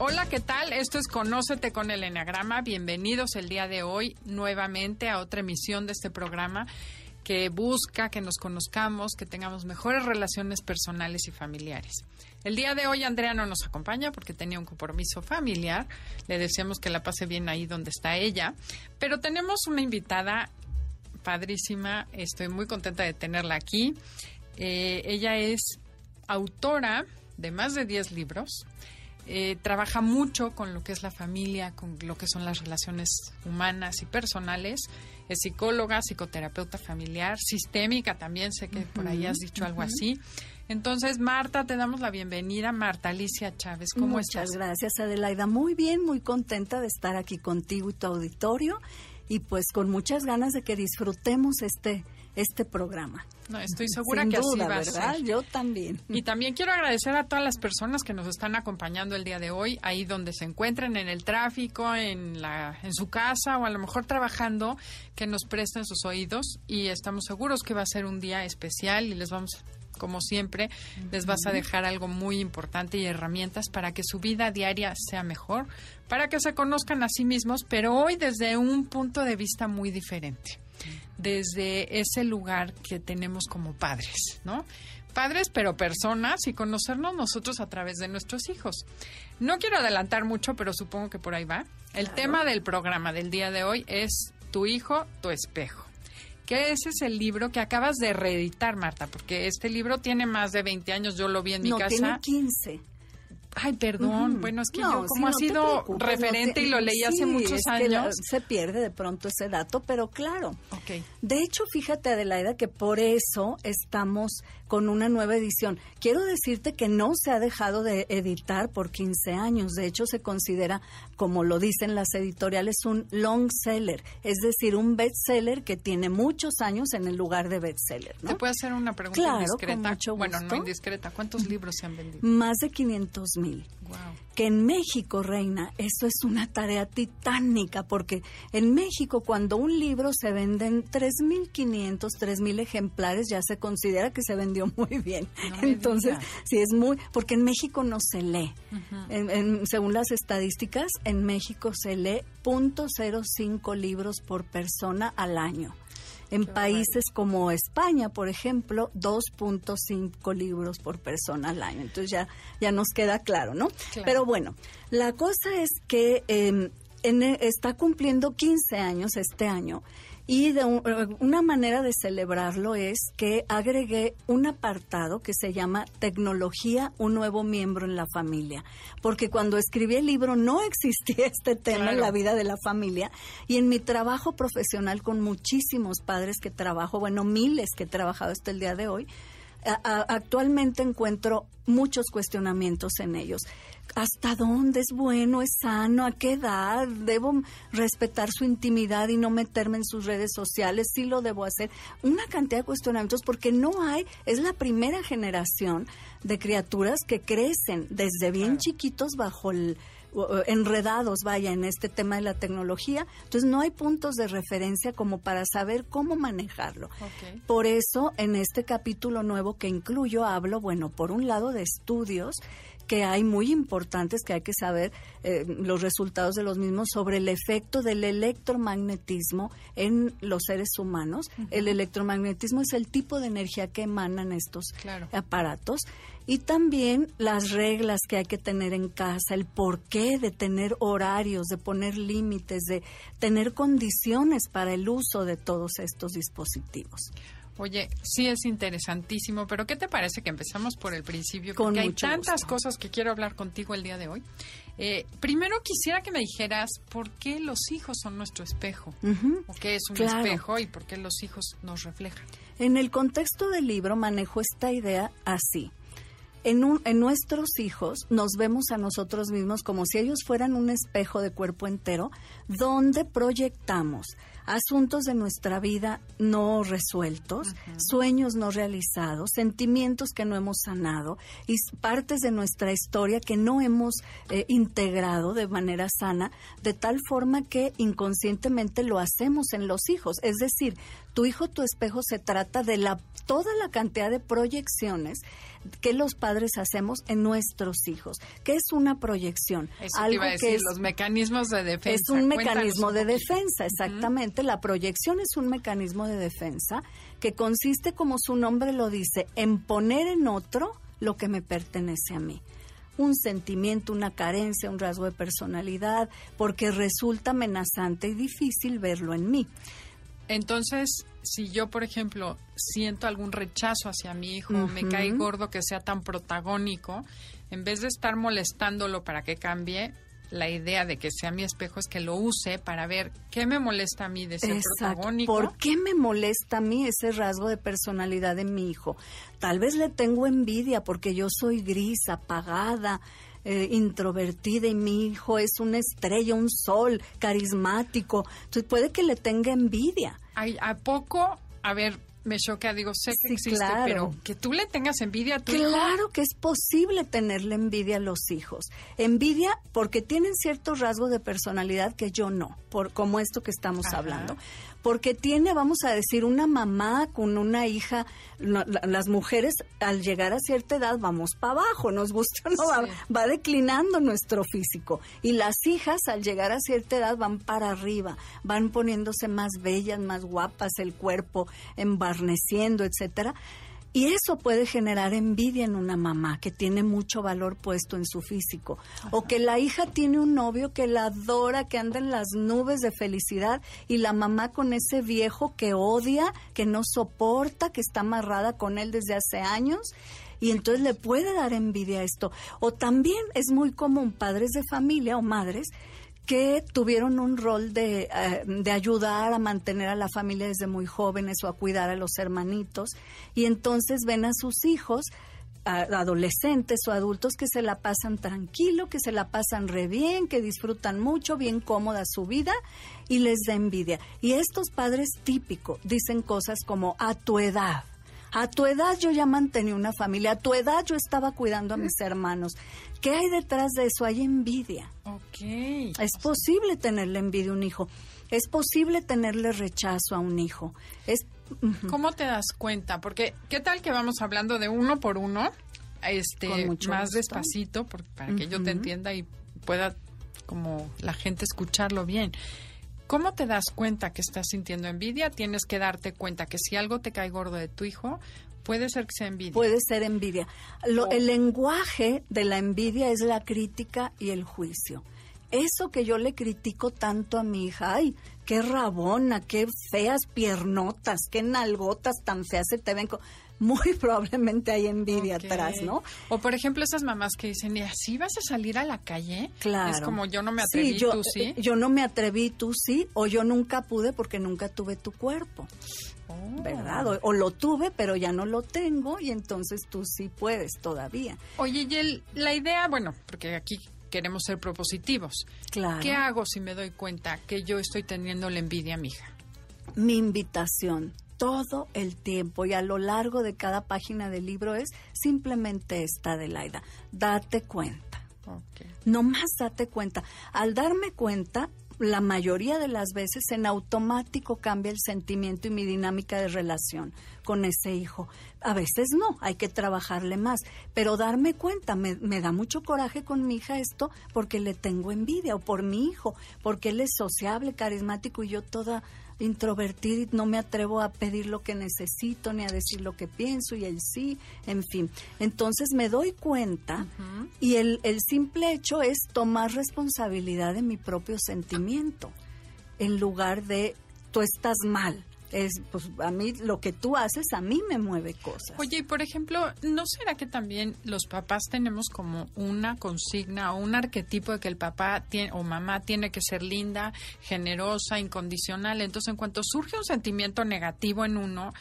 Hola, ¿qué tal? Esto es Conócete con el Enneagrama. Bienvenidos el día de hoy nuevamente a otra emisión de este programa que busca que nos conozcamos, que tengamos mejores relaciones personales y familiares. El día de hoy Andrea no nos acompaña porque tenía un compromiso familiar. Le deseamos que la pase bien ahí donde está ella. Pero tenemos una invitada padrísima. Estoy muy contenta de tenerla aquí. Eh, ella es autora de más de 10 libros. Eh, trabaja mucho con lo que es la familia, con lo que son las relaciones humanas y personales. Es psicóloga, psicoterapeuta familiar, sistémica también, sé que por ahí has dicho algo así. Entonces, Marta, te damos la bienvenida. Marta Alicia Chávez, ¿cómo estás? Muchas gracias, Adelaida. Muy bien, muy contenta de estar aquí contigo y tu auditorio y pues con muchas ganas de que disfrutemos este este programa. No, estoy segura Sin que duda, así va ¿verdad? a ser. Yo también. Y también quiero agradecer a todas las personas que nos están acompañando el día de hoy, ahí donde se encuentren, en el tráfico, en, la, en su casa o a lo mejor trabajando, que nos presten sus oídos y estamos seguros que va a ser un día especial y les vamos como siempre, les vas a dejar algo muy importante y herramientas para que su vida diaria sea mejor, para que se conozcan a sí mismos, pero hoy desde un punto de vista muy diferente, desde ese lugar que tenemos como padres, ¿no? Padres, pero personas y conocernos nosotros a través de nuestros hijos. No quiero adelantar mucho, pero supongo que por ahí va. El Claro. tema del programa del día de hoy es tu hijo, tu espejo que ese es el libro que acabas de reeditar, Marta, porque este libro tiene más de 20 años, yo lo vi en mi no, casa. tiene 15. Ay, perdón, bueno, es que No, yo como ha sido referente no te- y lo leí hace muchos la- años. se pierde de pronto ese dato, pero claro. Ok. De hecho, fíjate, Adelaida, que por eso estamos con una nueva edición. Quiero decirte que no se ha dejado de editar por 15 años. De hecho, se considera, como lo dicen las editoriales, un long seller, es decir, un bestseller que tiene muchos años en el lugar de bestseller. ¿no? ¿Te puedo hacer una pregunta Claro, indiscreta? con mucho Bueno, no indiscreta. ¿Cuántos libros se han vendido? Más de 500 Wow. que en México, Reina, eso es una tarea titánica, porque en México cuando un libro se vende en 3.500, 3.000 ejemplares, ya se considera que se vendió muy bien. No Entonces, sí es muy, porque en México no se lee. En- en- según las estadísticas, en México se lee .05 libros por persona al año. En Qué países como España, por ejemplo, 2.5 libros por persona al año. Entonces ya, ya nos queda claro, ¿no? Claro. Pero bueno, la cosa es que eh, en- está cumpliendo 15 años este año y de un- eh, una manera de celebrarlo es que agregué un apartado que se llama Tecnología, un nuevo miembro en la familia. Porque cuando escribí el libro no existía este tema en la vida de la familia y en mi trabajo profesional con muchísimos padres que trabajo, bueno, miles que he trabajado hasta el día de hoy, a- a- actualmente encuentro muchos cuestionamientos en ellos. ¿Hasta dónde es bueno, es sano? ¿A qué edad? ¿Debo respetar su intimidad y no meterme en sus redes sociales? ¿Sí lo debo hacer? Una cantidad de cuestionamientos porque no hay, es la primera generación de criaturas que crecen desde bien Claro. chiquitos bajo el enredados, vaya, en este tema de la tecnología. Entonces no hay puntos de referencia como para saber cómo manejarlo. Por eso, en este capítulo nuevo que incluyo, hablo, bueno, por un lado de estudios que hay muy importantes, que hay que saber eh, los resultados de los mismos sobre el efecto del electromagnetismo en los seres humanos. El electromagnetismo es el tipo de energía que emanan estos Claro. aparatos y también las reglas que hay que tener en casa, el porqué de tener horarios, de poner límites, de tener condiciones para el uso de todos estos dispositivos. Oye, sí es interesantísimo, pero ¿qué te parece que empezamos por el principio? Con Porque hay tantas gusto. cosas que quiero hablar contigo el día de hoy. Eh, primero quisiera que me dijeras por qué los hijos son nuestro espejo, Ujú. o qué es un Claro. espejo y por qué los hijos nos reflejan. En el contexto del libro manejo esta idea así. en, un, en nuestros hijos nos vemos a nosotros mismos como si ellos fueran un espejo de cuerpo entero donde proyectamos asuntos de nuestra vida no resueltos, sueños no realizados, sentimientos que no hemos sanado y partes de nuestra historia que no hemos eh, integrado de manera sana, de tal forma que inconscientemente lo hacemos en los hijos. Es decir, tu hijo, tu espejo se trata de la toda la cantidad de proyecciones que los padres hacemos en nuestros hijos. ¿Qué es una proyección? Algo que es, los mecanismos de defensa. Es un mecanismo de defensa, exactamente. La proyección es un mecanismo de defensa que consiste, como su nombre lo dice, en poner en otro lo que me pertenece a mí un sentimiento, una carencia, un rasgo de personalidad, porque resulta amenazante y difícil verlo en mí. Entonces, si yo, por ejemplo, siento algún rechazo hacia mi hijo, me cae gordo que sea tan protagónico, en vez de estar molestándolo para que cambie, la idea de que sea mi espejo es que lo use para ver qué me molesta a mí de ser protagónico. ¿Por qué me molesta a mí ese rasgo de personalidad de mi hijo? Tal vez le tengo envidia porque yo soy gris, apagada, eh, introvertida y mi hijo es una estrella, un sol, carismático. Entonces puede que le tenga envidia. ¿A poco? A ver, me choca, digo, sé que existe, pero que tú le tengas envidia a tu Claro que es posible tenerle envidia a los hijos. Envidia porque tienen ciertos rasgos de personalidad que yo no, por como esto que estamos hablando porque tiene, vamos a decir, una mamá con una hija, las mujeres al llegar a cierta edad vamos para abajo, nos gusta no, va, declinando nuestro físico. Y las hijas al llegar a cierta edad van para arriba, van poniéndose más bellas, más guapas, el cuerpo embarneciendo, etcétera. Y eso puede generar envidia en una mamá que tiene mucho valor puesto en su físico. O que la hija tiene un novio que la adora, que anda en las nubes de felicidad y la mamá con ese viejo que odia, que no soporta, que está amarrada con él desde hace años y entonces le puede dar envidia a esto. O también es muy común padres de familia o madres que tuvieron un rol de, eh, de, ayudar a mantener a la familia desde muy jóvenes o a cuidar a los hermanitos y entonces ven a sus hijos adolescentes o adultos que se la pasan tranquilo, que se la pasan re bien, que disfrutan mucho, bien cómoda su vida y les da envidia. Y estos padres típicos dicen cosas como a tu edad, a tu edad yo ya mantenía una familia, a tu edad yo estaba cuidando a mis hermanos. ¿Qué hay detrás de eso? Hay envidia. Ok. Es posible tenerle envidia a un hijo. Es posible tenerle rechazo a un hijo. Es, ¿Cómo te das cuenta? Porque, ¿qué tal que vamos hablando de uno por uno? Este, más despacito, para que yo te entienda y pueda como la gente escucharlo bien. ¿Cómo te das cuenta que estás sintiendo envidia? Tienes que darte cuenta que si algo te cae gordo de tu hijo, puede ser que sea envidia. Puede ser envidia. El lenguaje de la envidia es la crítica y el juicio. Eso que yo le critico tanto a mi hija, ay, qué rabona, qué feas piernotas, qué nalgotas tan feas se te ven muy probablemente hay envidia atrás, ¿no? O por ejemplo esas mamás que dicen, ¿y así vas a salir a la calle? Claro. Es como yo no me atreví, yo, tú sí. Yo no me atreví, tú sí, o yo nunca pude porque nunca tuve tu cuerpo. Oh. ¿Verdad? O, lo tuve, pero ya no lo tengo y entonces tú sí puedes todavía. Oye, y la idea, bueno, porque aquí queremos ser propositivos. Claro. ¿Qué hago si me doy cuenta que yo estoy teniendo la envidia a mi hija? Mi invitación, todo el tiempo y a lo largo de cada página del libro es simplemente esta, Adelaida. Date cuenta. No más date cuenta. Al darme cuenta, la mayoría de las veces en automático cambia el sentimiento y mi dinámica de relación con ese hijo. A veces no, hay que trabajarle más, pero darme cuenta, me, me, da mucho coraje con mi hija esto porque le tengo envidia o por mi hijo, porque él es sociable, carismático y yo toda introvertida y no me atrevo a pedir lo que necesito ni a decir lo que pienso y él sí, en fin. Entonces me doy cuenta y el, el simple hecho es tomar responsabilidad de mi propio sentimiento en lugar de tú estás mal es pues a mí lo que tú haces a mí me mueve cosas. Oye, y por ejemplo, ¿no será que también los papás tenemos como una consigna o un arquetipo de que el papá tiene, o mamá tiene que ser linda, generosa, incondicional? Entonces, en cuanto surge un sentimiento negativo en uno,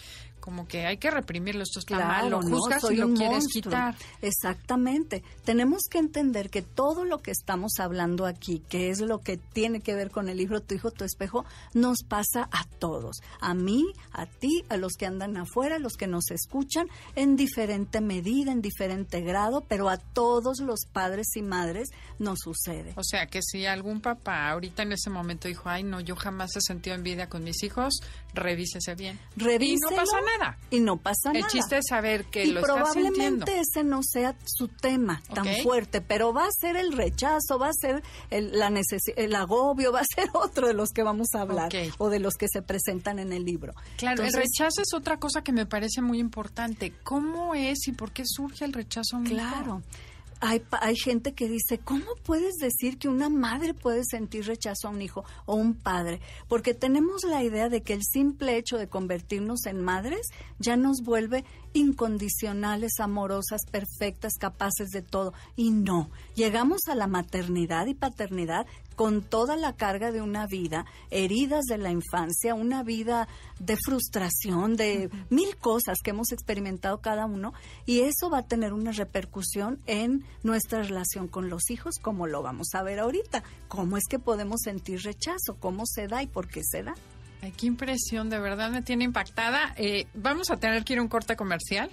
como que hay que reprimirlo, esto está Claro, mal, lo ¿no? juzgas Soy y lo quieres monstruo. quitar. Exactamente. Tenemos que entender que todo lo que estamos hablando aquí, que es lo que tiene que ver con el libro Tu hijo, tu espejo, nos pasa a todos. A mí, a ti, a los que andan afuera, a los que nos escuchan, en diferente medida, en diferente grado, pero a todos los padres y madres nos sucede. O sea, que si algún papá ahorita en ese momento dijo, ay, no, yo jamás he sentido envidia con mis hijos, revísese bien. Y Revíselo, no pasa nada. Y no pasa El nada. chiste es saber que y lo probablemente ese no sea su tema tan fuerte, pero va a ser el rechazo, va a ser el, la el agobio, va a ser otro de los que vamos a hablar o de los que se presentan en el libro. Claro, el rechazo es otra cosa que me parece muy importante. ¿Cómo es y por qué surge el rechazo? Claro. Hay, hay gente que dice, ¿cómo puedes decir que una madre puede sentir rechazo a un hijo o un padre? Porque tenemos la idea de que el simple hecho de convertirnos en madres ya nos vuelve incondicionales, amorosas, perfectas, capaces de todo. Y no, llegamos a la maternidad y paternidad con toda la carga de una vida, heridas de la infancia, una vida de frustración, de mil cosas que hemos experimentado cada uno, y eso va a tener una repercusión en nuestra relación con los hijos, como lo vamos a ver ahorita. ¿Cómo es que podemos sentir rechazo? ¿Cómo se da y por qué se da? Ay, qué impresión, de verdad me tiene impactada. Eh, vamos a tener que ir a un corte comercial.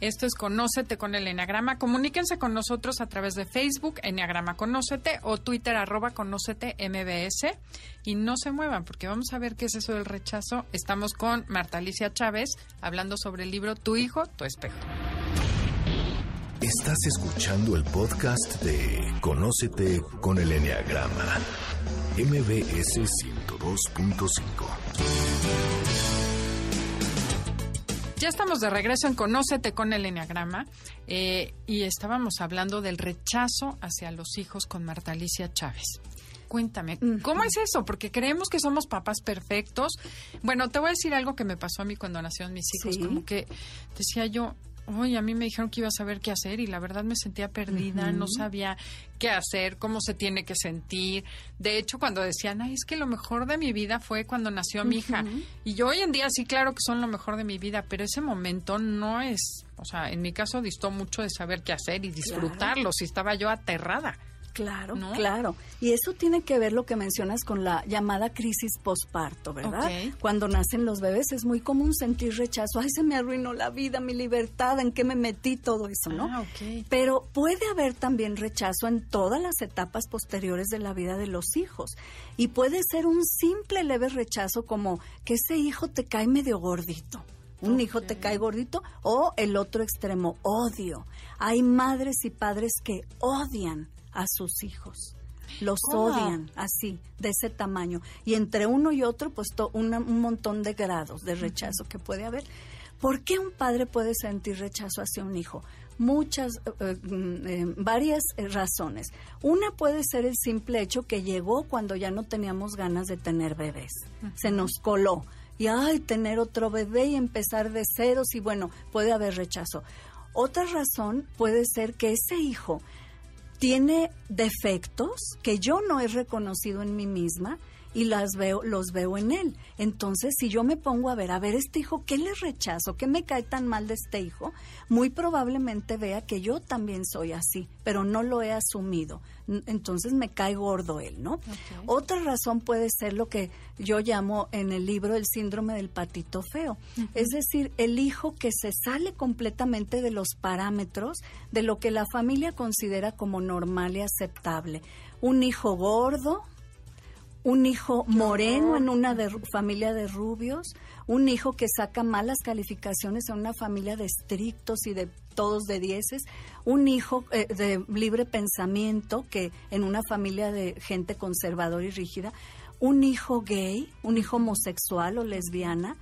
Esto es Conócete con el Enneagrama. Comuníquense con nosotros a través de Facebook, Enneagrama Conócete, o Twitter, arroba Conócete MBS. Y no se muevan, porque vamos a ver qué es eso del rechazo. Estamos con Marta Alicia Chávez, hablando sobre el libro Tu hijo, tu espejo. Estás escuchando el podcast de Conócete con el Enneagrama. MBS 102.5. Ya estamos de regreso en Conócete con el Enneagrama eh, y estábamos hablando del rechazo hacia los hijos con Marta Alicia Chávez. Cuéntame, ¿cómo es eso? Porque creemos que somos papás perfectos. Bueno, te voy a decir algo que me pasó a mí cuando nacieron mis hijos. Sí. Como que decía yo, oye, a mí me dijeron que iba a saber qué hacer y la verdad me sentía perdida, no sabía qué hacer, cómo se tiene que sentir. De hecho, cuando decían, ay, es que lo mejor de mi vida fue cuando nació mi hija. Y yo hoy en día sí, claro que son lo mejor de mi vida, pero ese momento no es, o sea, en mi caso distó mucho de saber qué hacer y disfrutarlo, si estaba yo aterrada. Claro, ¿No? claro. Y eso tiene que ver lo que mencionas con la llamada crisis posparto, ¿verdad? Cuando nacen los bebés es muy común sentir rechazo. Ay, se me arruinó la vida, mi libertad, ¿en qué me metí? Todo eso, ¿no? Ah. Pero puede haber también rechazo en todas las etapas posteriores de la vida de los hijos. Y puede ser un simple leve rechazo como que ese hijo te cae medio gordito. Un hijo te cae gordito o el otro extremo, odio. Hay madres y padres que odian a sus hijos. Los ¿Cómo? odian así, de ese tamaño. Y entre uno y otro, pues to- una- un montón de grados de rechazo que puede haber. ¿Por qué un padre puede sentir rechazo hacia un hijo? Muchas, eh, eh, mm, eh, varias razones. Una puede ser el simple hecho que llegó cuando ya no teníamos ganas de tener bebés. Se nos coló. Y ay, tener otro bebé y empezar de ceros y bueno, puede haber rechazo. Otra razón puede ser que ese hijo tiene defectos que yo no he reconocido en mí misma y las veo, los veo en él. Entonces, si yo me pongo a ver, a ver, este hijo, ¿qué le rechazo? ¿Qué me cae tan mal de este hijo? Muy probablemente vea que yo también soy así, pero no lo he asumido. Entonces me cae gordo él, ¿no? Otra razón puede ser lo que yo llamo en el libro el síndrome del patito feo. Es decir, el hijo que se sale completamente de los parámetros de lo que la familia considera como normal y aceptable. Un hijo gordo, un hijo moreno en una de- familia de rubios, un hijo que saca malas calificaciones en una familia de estrictos y de todos de dieces, un hijo eh, de libre pensamiento que en una familia de gente conservadora y rígida, un hijo gay, un hijo homosexual o lesbiana.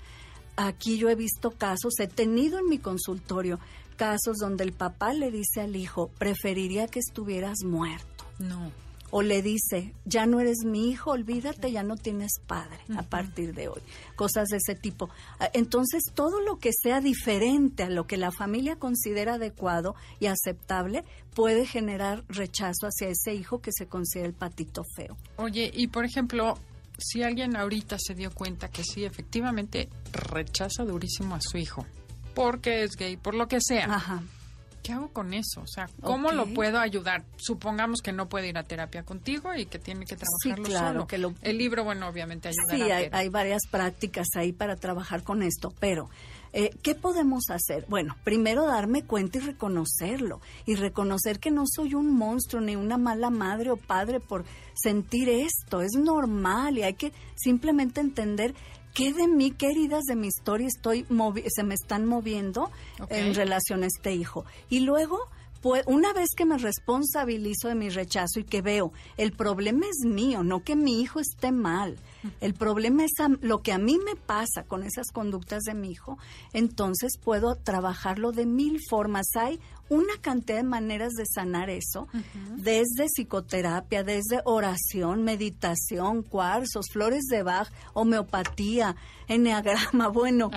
Aquí yo he visto casos, he tenido en mi consultorio casos donde el papá le dice al hijo, preferiría que estuvieras muerto No. O le dice, ya no eres mi hijo, olvídate, ya no tienes padre a partir de hoy. Cosas de ese tipo. Ah, Entonces, todo lo que sea diferente a lo que la familia considera adecuado y aceptable puede generar rechazo hacia ese hijo que se considera el patito feo. Oye, y por ejemplo, si alguien ahorita se dio cuenta que sí, efectivamente rechaza durísimo a su hijo, porque es gay, por lo que sea. Ajá. ¿Qué hago con eso? O sea, ¿cómo lo puedo ayudar? Supongamos que no puede ir a terapia contigo y que tiene que trabajarlo claro, solo. que lo- El libro, bueno, obviamente ayudará. Sí, hay, hay varias prácticas ahí para trabajar con esto, pero eh, ¿qué podemos hacer? Bueno, primero darme cuenta y reconocerlo, y reconocer que no soy un monstruo ni una mala madre o padre por sentir esto, es normal y hay que simplemente entender qué de mí, qué heridas de mi historia estoy movi- se me están moviendo en relación a este hijo. Y luego pues, una vez que me responsabilizo de mi rechazo y que veo, el problema es mío, no que mi hijo esté mal. El problema es lo que a mí me pasa con esas conductas de mi hijo, entonces puedo trabajarlo de mil formas. Hay una cantidad de maneras de sanar eso, desde psicoterapia, desde oración, meditación, cuarzos, flores de Bach, homeopatía, enneagrama, bueno,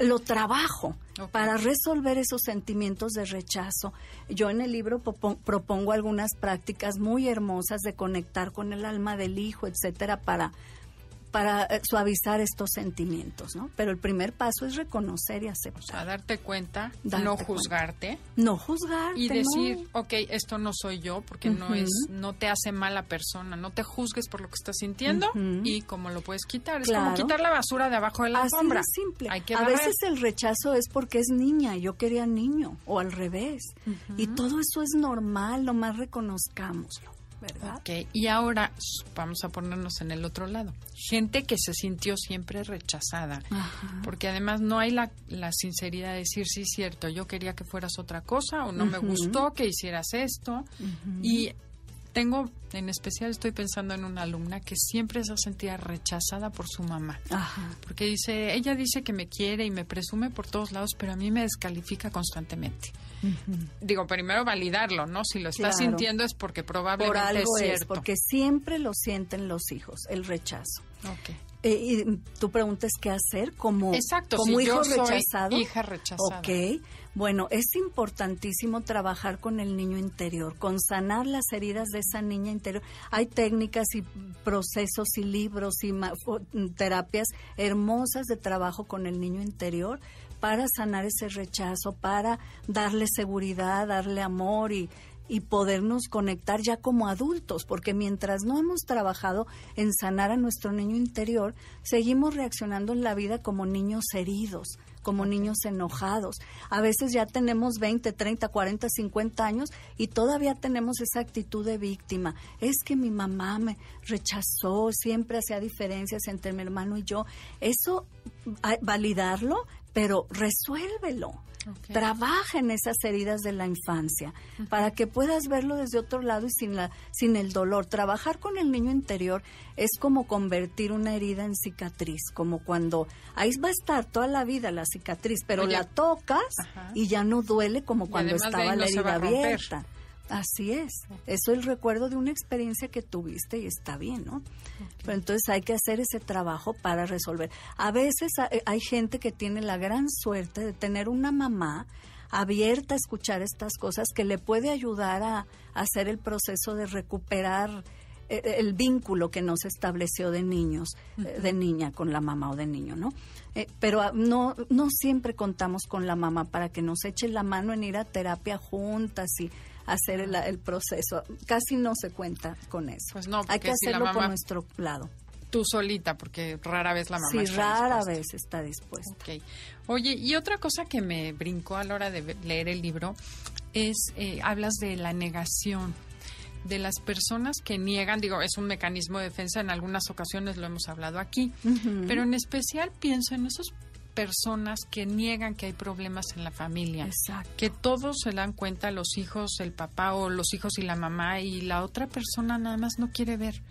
lo trabajo para resolver esos sentimientos de rechazo. Yo en el libro propongo algunas prácticas muy hermosas de conectar con el alma del hijo, etcétera, para para eh, suavizar estos sentimientos, ¿no? Pero el primer paso es reconocer y O sea, aceptar, darte cuenta, Darte no cuenta. juzgarte. No juzgar y decir, ok, esto no soy yo, porque no es, no te hace mala persona, no te juzgues por lo que estás sintiendo y cómo lo puedes quitar. Es como quitar la basura de abajo de la Así de simple. Hay que a veces el rechazo es porque es niña, yo quería niño, o al revés. Y todo eso es normal, nomás reconozcámoslo, ¿verdad? Ok, y ahora vamos a ponernos en el otro lado. Gente que se sintió siempre rechazada, Ajá. porque además no hay la, la sinceridad de decir, sí, cierto, yo quería que fueras otra cosa o no me gustó que hicieras esto. Y tengo, en especial estoy pensando en una alumna que siempre se sentía rechazada por su mamá. Ajá. Porque dice, ella dice que me quiere y me presume por todos lados, pero a mí me descalifica constantemente. Digo, primero validarlo, ¿no? Si lo Claro. sintiendo es porque probablemente Por algo es es, cierto. porque siempre lo sienten los hijos, el rechazo. Ok. Eh, y tu pregunta es qué hacer como, Exacto, como si hijo yo soy rechazado. hija rechazada. Ok, bueno, es importantísimo trabajar con el niño interior, con sanar las heridas de esa niña interior. Hay técnicas y procesos y libros y fo- terapias hermosas de trabajo con el niño interior para sanar ese rechazo, para darle seguridad, darle amor y, y podernos conectar ya como adultos, porque mientras no hemos trabajado en sanar a nuestro niño interior, seguimos reaccionando en la vida como niños heridos, como niños enojados. A veces ya tenemos 20, 30, 40, 50 años y todavía tenemos esa actitud de víctima. Es que mi mamá me rechazó, siempre hacía diferencias entre mi hermano y yo. Eso, validarlo, pero resuélvelo. Trabaja en esas heridas de la infancia para que puedas verlo desde otro lado y sin, la, sin el dolor. Trabajar con el niño interior es como convertir una herida en cicatriz, como cuando ahí va a estar toda la vida la cicatriz, pero Oye, la tocas ajá. y ya no duele como cuando estaba la herida abierta. Así es. Eso es el recuerdo de una experiencia que tuviste y está bien, ¿no? Pero entonces hay que hacer ese trabajo para resolver. A veces ha- hay gente que tiene la gran suerte de tener una mamá abierta a escuchar estas cosas que le puede ayudar a, a hacer el proceso de recuperar eh, el vínculo que no se estableció de niños, eh, de niña con la mamá o de niño, ¿no? Eh, pero ah, no, no siempre contamos con la mamá para que nos eche la mano en ir a terapia juntas y hacer el, el proceso. Casi no se cuenta con eso. Pues no, Hay que si hacerlo por nuestro lado. Tú solita, porque rara vez la mamá Sí, está rara dispuesta. vez está dispuesta. Ok. Oye, y otra cosa que me brincó a la hora de leer el libro es, eh, hablas de la negación, de las personas que niegan, digo, es un mecanismo de defensa, en algunas ocasiones lo hemos hablado aquí, pero en especial pienso en esas personas que niegan que hay problemas en la familia. Exacto. Que todos se dan cuenta, los hijos, el papá o los hijos y la mamá, y la otra persona nada más no quiere ver.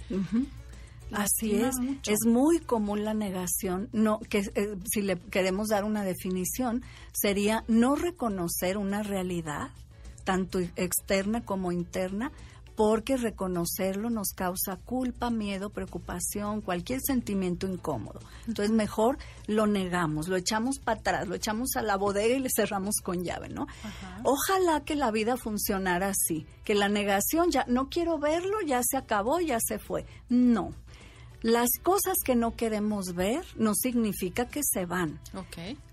Así es, mucho. es muy común la negación, no que eh, si le queremos dar una definición sería no reconocer una realidad tanto externa como interna porque reconocerlo nos causa culpa, miedo, preocupación, cualquier sentimiento incómodo. Entonces mejor lo negamos, lo echamos para atrás, lo echamos a la bodega y le cerramos con llave, ¿no? Ojalá que la vida funcionara así, que la negación ya no quiero verlo, ya se acabó, ya se fue. No. Las cosas que no queremos ver no significa que se van.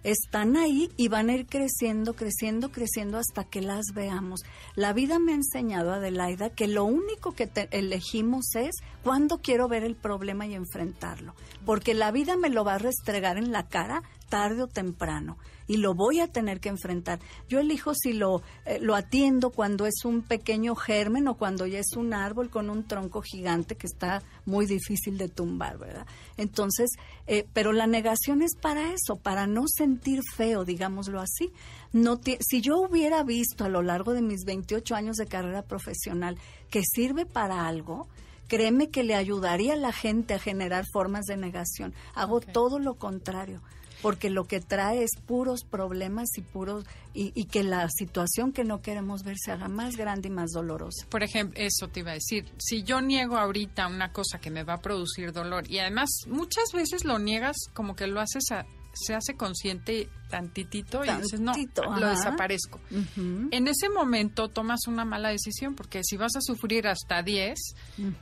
Están ahí y van a ir creciendo, creciendo, creciendo hasta que las veamos. La vida me ha enseñado, Adelaida, que lo único que te- elegimos es cuándo quiero ver el problema y enfrentarlo. Porque la vida me lo va a restregar en la cara tarde o temprano y lo voy a tener que enfrentar. Yo elijo si lo, eh, lo atiendo cuando es un pequeño germen o cuando ya es un árbol con un tronco gigante que está muy difícil de tumbar, ¿verdad? Entonces, eh, pero la negación es para eso, para no sentir feo, digámoslo así. No si yo hubiera visto a lo largo de mis 28 años de carrera profesional que sirve para algo, créeme que le ayudaría a la gente a generar formas de negación. Hago todo lo contrario porque lo que trae es puros problemas y puros y, y que la situación que no queremos ver se haga más grande y más dolorosa. Por ejemplo, eso te iba a decir. Si yo niego ahorita una cosa que me va a producir dolor y además muchas veces lo niegas como que lo haces a- se hace consciente tantitito y dices, no, lo desaparezco. En ese momento tomas una mala decisión porque si vas a sufrir hasta 10,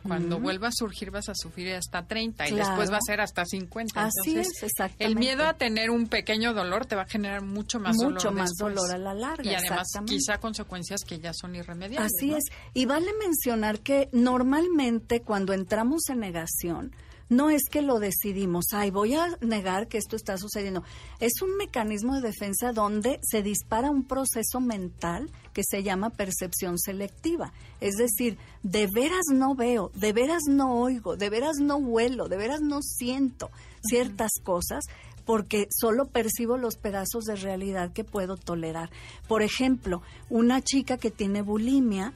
cuando vuelva a surgir vas a sufrir hasta 30 y después va a ser hasta 50. Así Entonces, es, exactamente. El miedo a tener un pequeño dolor te va a generar mucho más dolor. Mucho más después. dolor a la larga, Y además quizá consecuencias que ya son irremediables. Así ¿no? es. Y vale mencionar que normalmente cuando entramos en negación, no es que lo decidimos, ay, voy a negar que esto está sucediendo. Es un mecanismo de defensa donde se dispara un proceso mental que se llama percepción selectiva. Es decir, de veras no veo, de veras no oigo, de veras no huelo, de veras no siento ciertas cosas porque solo percibo los pedazos de realidad que puedo tolerar. Por ejemplo, una chica que tiene bulimia,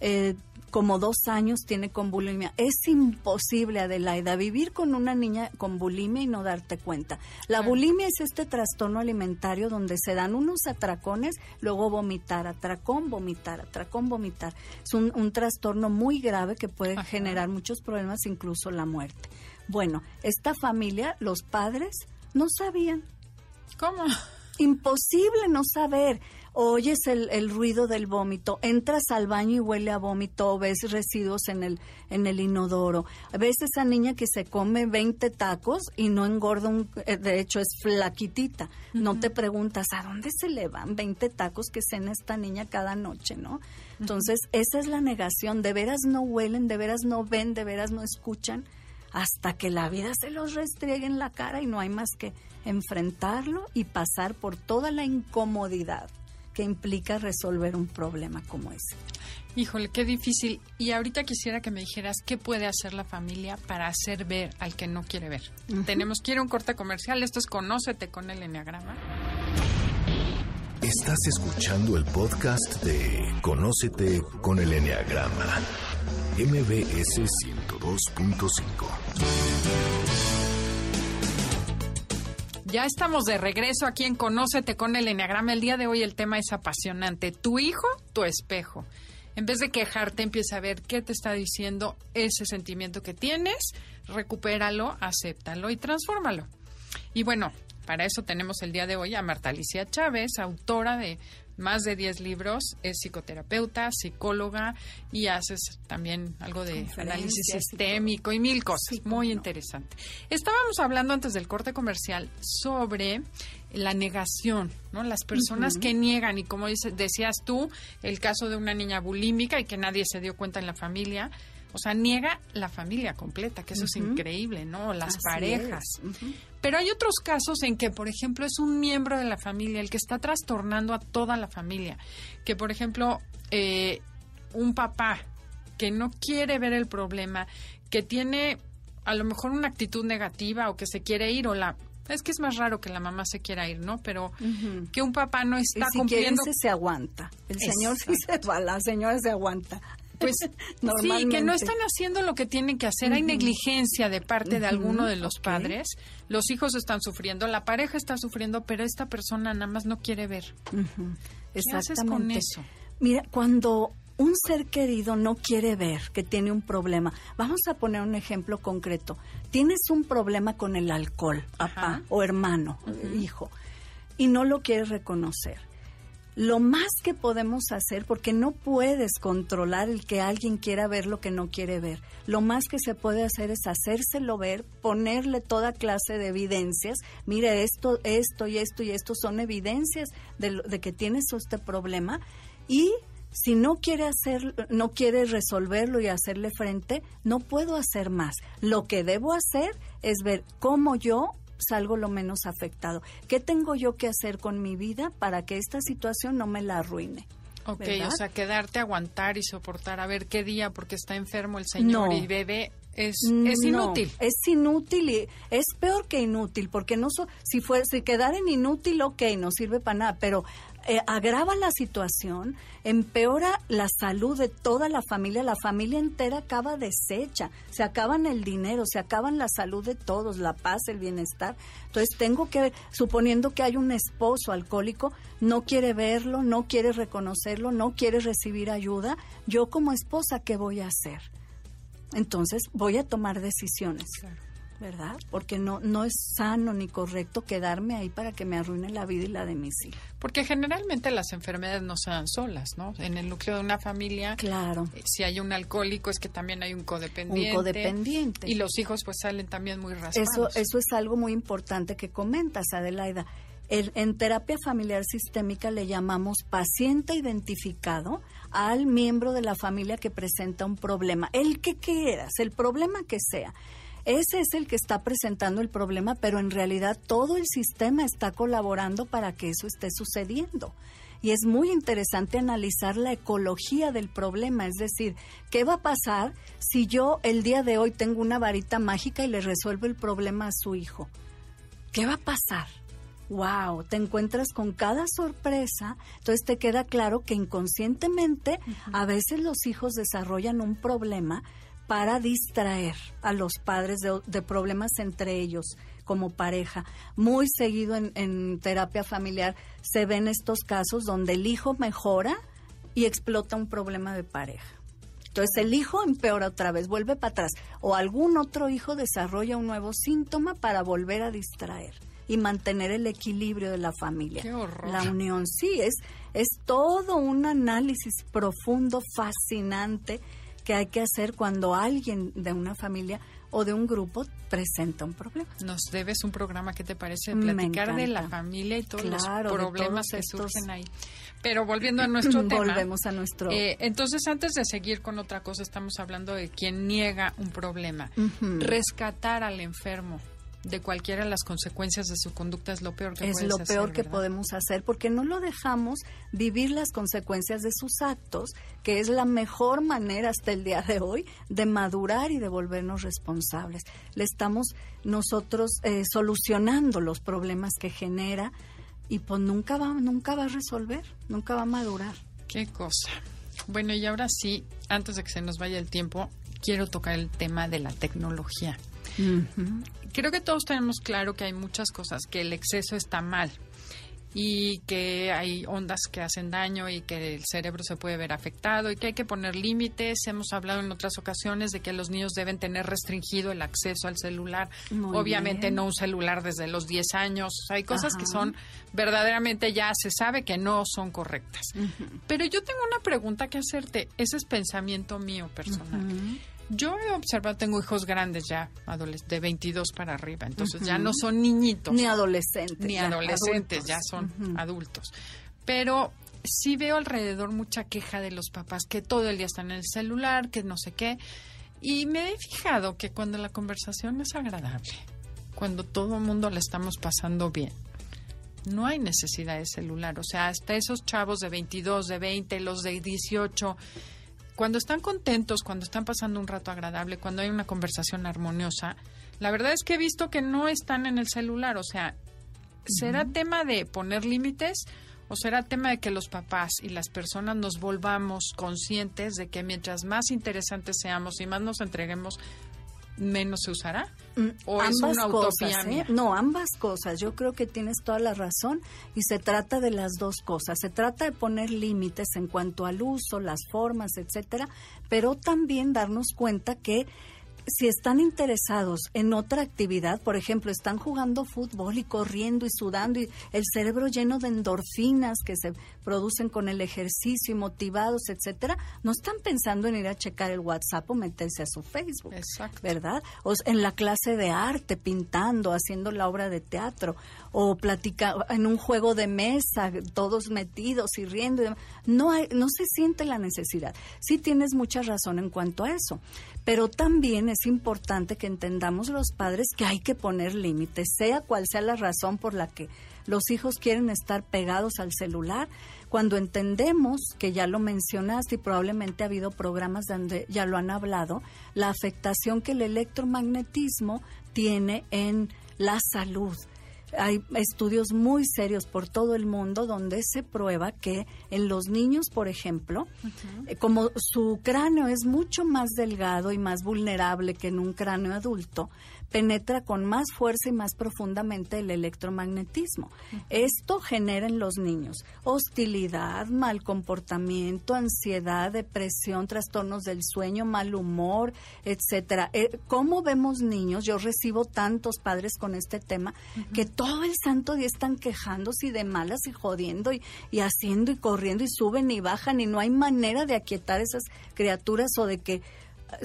eh, como dos años tiene con bulimia. Es imposible, Adelaida, vivir con una niña con bulimia y no darte cuenta. La bulimia es este trastorno alimentario donde se dan unos atracones, luego vomitar, atracón, vomitar, atracón, vomitar. Es un, un trastorno muy grave que puede Ajá. generar muchos problemas, incluso la muerte. Bueno, esta familia, los padres, no sabían. ¿Cómo? Imposible no saber. Oyes el, el ruido del vómito, entras al baño y huele a vómito, ves residuos en el, en el inodoro. Ves esa niña que se come 20 tacos y no engorda, un, eh, de hecho es flaquitita. No te preguntas, ¿a dónde se le van 20 tacos que cena esta niña cada noche, no? Entonces, esa es la negación. De veras no huelen, de veras no ven, de veras no escuchan hasta que la vida se los restriegue en la cara y no hay más que enfrentarlo y pasar por toda la incomodidad que implica resolver un problema como ese. Híjole, qué difícil. Y ahorita quisiera que me dijeras qué puede hacer la familia para hacer ver al que no quiere ver. Tenemos que ir a un corte comercial. Esto es Conócete con el Enneagrama. Estás escuchando el podcast de Conócete con el Enneagrama. MBS 102.5. Ya estamos de regreso aquí en Conócete con el Enneagrama. El día de hoy el tema es apasionante. Tu hijo, tu espejo. En vez de quejarte, empieza a ver qué te está diciendo ese sentimiento que tienes, recupéralo, acéptalo y transfórmalo. Y bueno, para eso tenemos el día de hoy a Marta Alicia Chávez, autora de más de 10 libros, es psicoterapeuta, psicóloga y haces también algo de análisis sistémico y mil cosas. Sí, Muy no. interesante. Estábamos hablando antes del corte comercial sobre la negación, ¿no? Las personas que niegan y como dice- decías tú, el caso de una niña bulímica y que nadie se dio cuenta en la familia, o sea, niega la familia completa, que eso es increíble, ¿no? Las Así parejas. Pero hay otros casos en que, por ejemplo, es un miembro de la familia el que está trastornando a toda la familia. Que, por ejemplo, eh, un papá que no quiere ver el problema, que tiene a lo mejor una actitud negativa o que se quiere ir o la... Es que es más raro que la mamá se quiera ir, ¿no? Pero que un papá no Y está si quiere cumpliendo... irse, se aguanta. El señor sí se va, la señora se aguanta. Pues sí, que no están haciendo lo que tienen que hacer. Hay negligencia de parte de alguno de los padres. Los hijos están sufriendo, la pareja está sufriendo, pero esta persona nada más no quiere ver. Ujú, ¿Qué haces con eso? Mira, cuando un ser querido no quiere ver que tiene un problema, vamos a poner un ejemplo concreto. Tienes un problema con el alcohol, papá Ajá. o hermano, hijo, y no lo quieres reconocer. Lo más que podemos hacer, porque no puedes controlar el que alguien quiera ver lo que no quiere ver, lo más que se puede hacer es hacérselo ver, ponerle toda clase de evidencias, mire esto, esto y esto y esto son evidencias de, de que tienes este problema. Y si no quiere hacer, no quiere resolverlo y hacerle frente, no puedo hacer más. Lo que debo hacer es ver cómo yo salgo lo menos afectado. ¿Qué tengo yo que hacer con mi vida para que esta situación no me la arruine? Ok, o sea, quedarte, aguantar y soportar a ver qué día porque está enfermo el señor y bebé es, es inútil. es inútil y es peor que inútil porque no si fuese si quedar en inútil, ok, no sirve para nada, pero eh, agrava la situación, empeora la salud de toda la familia, la familia entera acaba deshecha, se acaban el dinero, se acaban la salud de todos, la paz, el bienestar. Entonces tengo que, suponiendo que hay un esposo alcohólico, no quiere verlo, no quiere reconocerlo, no quiere recibir ayuda, yo como esposa, ¿qué voy a hacer? Entonces voy a tomar decisiones. ¿Verdad? Porque no, no es sano ni correcto quedarme ahí para que me arruine la vida y la de mis hijos. Porque generalmente las enfermedades no se dan solas, ¿no? En el núcleo de una familia, claro. Eh, si hay un alcohólico es que también hay un codependiente. Un codependiente. Y los hijos pues salen también muy raspados. Eso, eso es algo muy importante que comentas, Adelaida. en terapia familiar sistémica le llamamos paciente identificado al miembro de la familia que presenta un problema, el que quieras, el problema que sea. Ese es el que está presentando el problema, pero en realidad todo el sistema está colaborando para que eso esté sucediendo. Y es muy interesante analizar la ecología del problema, es decir, ¿qué va a pasar si yo el día de hoy tengo una varita mágica y le resuelvo el problema a su hijo? ¿Qué va a pasar? wow, te encuentras con cada sorpresa, entonces te queda claro que inconscientemente a veces los hijos desarrollan un problema para distraer a los padres de, problemas entre ellos como pareja. Muy seguido en, terapia familiar se ven estos casos donde el hijo mejora y explota un problema de pareja. Entonces el hijo empeora otra vez, vuelve para atrás. O algún otro hijo desarrolla un nuevo síntoma para volver a distraer y mantener el equilibrio de la familia. Qué horror. La unión, sí, es, es todo un análisis profundo, fascinante que hay que hacer cuando alguien de una familia o de un grupo presenta un problema. Nos debes un programa, ¿qué te parece? Platicar de la familia y todos los problemas que surgen ahí. Pero volviendo a nuestro tema. Volvemos a nuestro. Eh, entonces, antes de seguir con otra cosa, estamos hablando de quien niega un problema. Rescatar al enfermo de cualquiera de las consecuencias de su conducta es lo peor que es lo peor que podemos hacer porque no lo dejamos vivir las consecuencias de sus actos que es la mejor manera hasta el día de hoy de madurar y de volvernos responsables. Le estamos nosotros eh, solucionando los problemas que genera y pues nunca va nunca va a resolver nunca va a madurar. Qué cosa. Bueno y ahora sí antes de que se nos vaya el tiempo quiero tocar el tema de la tecnología Creo que todos tenemos claro que hay muchas cosas, que el exceso está mal y que hay ondas que hacen daño y que el cerebro se puede ver afectado y que hay que poner límites. Hemos hablado en otras ocasiones de que los niños deben tener restringido el acceso al celular. Obviamente no un celular desde los 10 años. Hay cosas que son verdaderamente ya se sabe que no son correctas. Pero yo tengo una pregunta que hacerte. Ese es pensamiento mío personal. Yo he observado, tengo hijos grandes ya, de 22 para arriba, entonces ya no son niñitos. Ni adolescentes. Ni adolescentes, ya son adultos. Pero sí veo alrededor mucha queja de los papás que todo el día están en el celular, que no sé qué. Y me he fijado que cuando la conversación es agradable, cuando todo el mundo le estamos pasando bien, no hay necesidad de celular. O sea, hasta esos chavos de 22, de 20, los de 18 cuando están contentos, cuando están pasando un rato agradable, cuando hay una conversación armoniosa, la verdad es que he visto que no están en el celular. O sea, ¿será tema de poner límites o será tema de que los papás y las personas nos volvamos conscientes de que mientras más interesantes seamos y más nos entreguemos, menos se usará? ¿O es una utopía ¿eh? No, ambas cosas. Yo creo que tienes toda la razón y se trata de las dos cosas. Se trata de poner límites en cuanto al uso, las formas, etcétera, pero también darnos cuenta que si están interesados en otra actividad, por ejemplo, están jugando fútbol y corriendo y sudando y el cerebro lleno de endorfinas que se producen con el ejercicio y motivados, etcétera, no están pensando en ir a checar el WhatsApp o meterse a su Facebook, ¿verdad? O en la clase de arte, pintando, haciendo la obra de teatro o platicando en un juego de mesa, todos metidos y riendo. No hay, no se siente la necesidad. Sí tienes mucha razón en cuanto a eso, pero también es importante que entendamos los padres que hay que poner límites, sea cual sea la razón por la que los hijos quieren estar pegados al celular. Cuando entendemos, que ya lo mencionaste y probablemente ha habido programas donde ya lo han hablado, la afectación que el electromagnetismo tiene en la salud hay estudios muy serios por todo el mundo donde se prueba que en los niños, por ejemplo, eh, como su cráneo es mucho más delgado y más vulnerable que en un cráneo adulto, penetra con más fuerza y más profundamente el electromagnetismo. Esto genera en los niños hostilidad, mal comportamiento, ansiedad, depresión, trastornos del sueño, mal humor, etcétera. Eh, ¿Cómo vemos niños? Yo recibo tantos padres con este tema que todo el santo día están quejándose y de malas y jodiendo y, y haciendo y corriendo y suben y bajan y no hay manera de aquietar esas criaturas o de que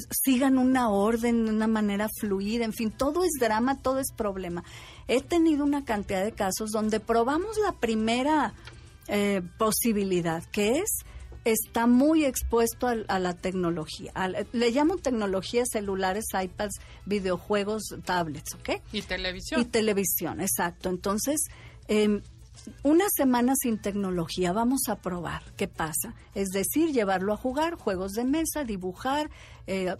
sigan una orden de una manera fluida, en fin, todo es drama, todo es problema. He tenido una cantidad de casos donde probamos la primera eh, posibilidad, que es está muy expuesto a, la tecnología. le llamo tecnologías celulares, iPads, videojuegos, tablets, ¿ok? Y televisión. Y televisión, exacto. Entonces, eh, una semana sin tecnología, vamos a probar qué pasa. Es decir, llevarlo a jugar, juegos de mesa, dibujar, eh,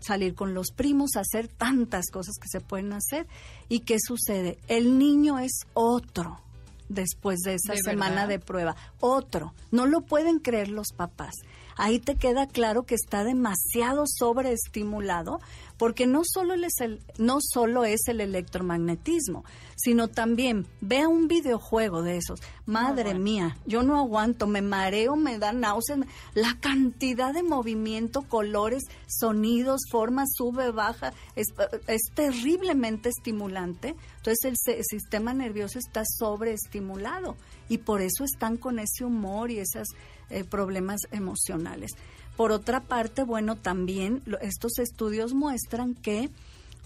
salir con los primos, hacer tantas cosas que se pueden hacer. ¿Y qué sucede? El niño es otro después de esa semana de prueba. Otro. No lo pueden creer los papás. Ahí te queda claro que está demasiado sobreestimulado porque no solo, es el, no solo es el electromagnetismo, sino también vea un videojuego de esos. Madre mía, yo no aguanto, me mareo, me da náuseas, la cantidad de movimiento, colores, sonidos, formas, sube, baja, es, terriblemente estimulante. Entonces el, sistema nervioso está sobreestimulado y por eso están con ese humor y esos eh, problemas emocionales. Por otra parte, bueno, también estos estudios muestran que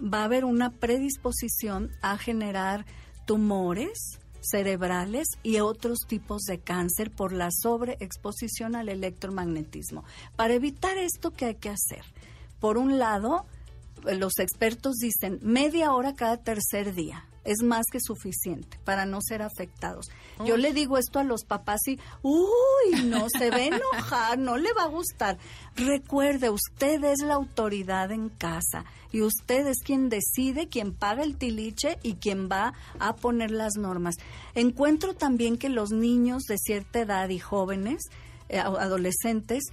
va a haber una predisposición a generar tumores cerebrales y otros tipos de cáncer por la sobreexposición al electromagnetismo. Para evitar esto, ¿qué hay que hacer? Por un lado, los expertos dicen media hora cada tercer día es más que suficiente para no ser afectados. Yo le digo esto a los papás y, uy, no se ve enojar, no le va a gustar. Recuerde, usted es la autoridad en casa y usted es quien decide, quien paga el tiliche y quien va a poner las normas. Encuentro también que los niños de cierta edad y jóvenes, eh, adolescentes,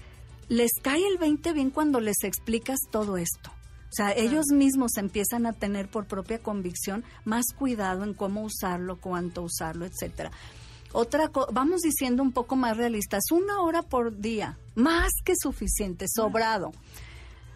les cae el 20 bien cuando les explicas todo esto o sea, ellos mismos empiezan a tener por propia convicción más cuidado en cómo usarlo, cuánto usarlo, etcétera. Otra vamos diciendo un poco más realistas, una hora por día, más que suficiente, sobrado.